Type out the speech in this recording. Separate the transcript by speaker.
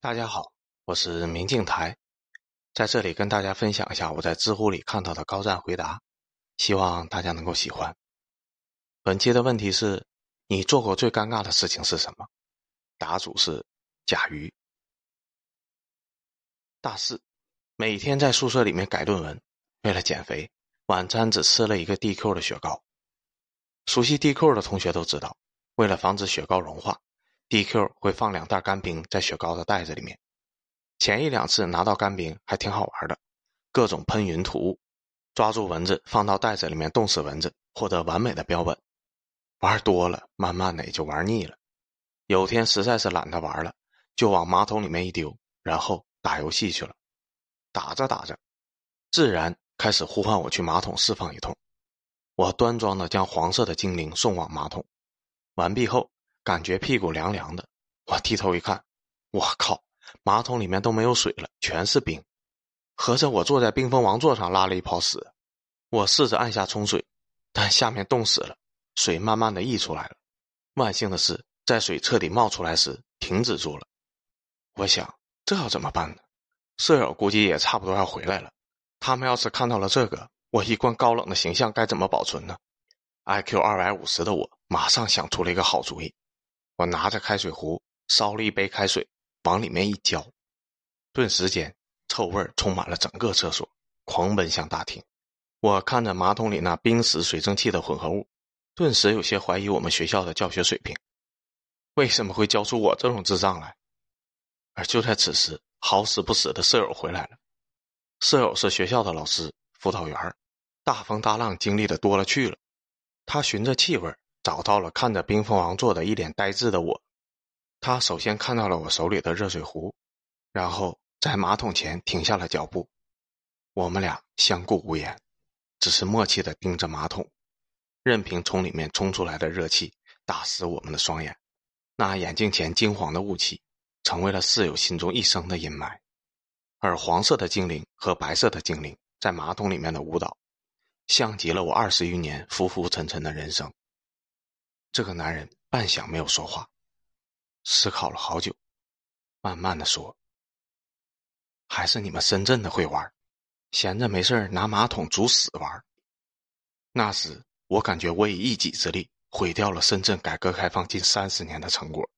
Speaker 1: 大家好，我是明镜台，在这里跟大家分享一下我在知乎里看到的高赞回答，希望大家能够喜欢。本期的问题是：你做过最尴尬的事情是什么？答主是甲鱼。大四，每天在宿舍里面改论文，为了减肥，晚餐只吃了一个 DQ 的雪糕。熟悉 DQ 的同学都知道，为了防止雪糕融化。DQ 会放两袋干冰在雪糕的袋子里面，前一两次拿到干冰还挺好玩的，各种喷云吐雾，抓住蚊子放到袋子里面冻死蚊子，获得完美的标本。玩多了，慢慢的也就玩腻了。有天实在是懒得玩了，就往马桶里面一丢，然后打游戏去了。打着打着，自然开始呼唤我去马桶释放一通。我端庄的将黄色的精灵送往马桶，完毕后。感觉屁股凉凉的，我低头一看，我靠，马桶里面都没有水了，全是冰。合着我坐在冰封王座上拉了一泡屎。我试着按下冲水，但下面冻死了，水慢慢的溢出来了。万幸的是，在水彻底冒出来时停止住了。我想这要怎么办呢？舍友估计也差不多要回来了，他们要是看到了这个，我一贯高冷的形象该怎么保存呢？IQ 二百五十的我马上想出了一个好主意。我拿着开水壶烧了一杯开水，往里面一浇，顿时间臭味充满了整个厕所，狂奔向大厅。我看着马桶里那冰死水蒸气的混合物，顿时有些怀疑我们学校的教学水平，为什么会教出我这种智障来？而就在此时，好死不死的舍友回来了。舍友是学校的老师、辅导员，大风大浪经历的多了去了，他循着气味。找到了看着冰封王座的一脸呆滞的我，他首先看到了我手里的热水壶，然后在马桶前停下了脚步。我们俩相顾无言，只是默契的盯着马桶，任凭从里面冲出来的热气打湿我们的双眼。那眼镜前金黄的雾气，成为了室友心中一生的阴霾。而黄色的精灵和白色的精灵在马桶里面的舞蹈，像极了我二十余年浮浮沉沉的人生。这个男人半晌没有说话，思考了好久，慢慢的说：“还是你们深圳的会玩，闲着没事拿马桶煮屎玩。”那时我感觉我以一己之力毁掉了深圳改革开放近三十年的成果。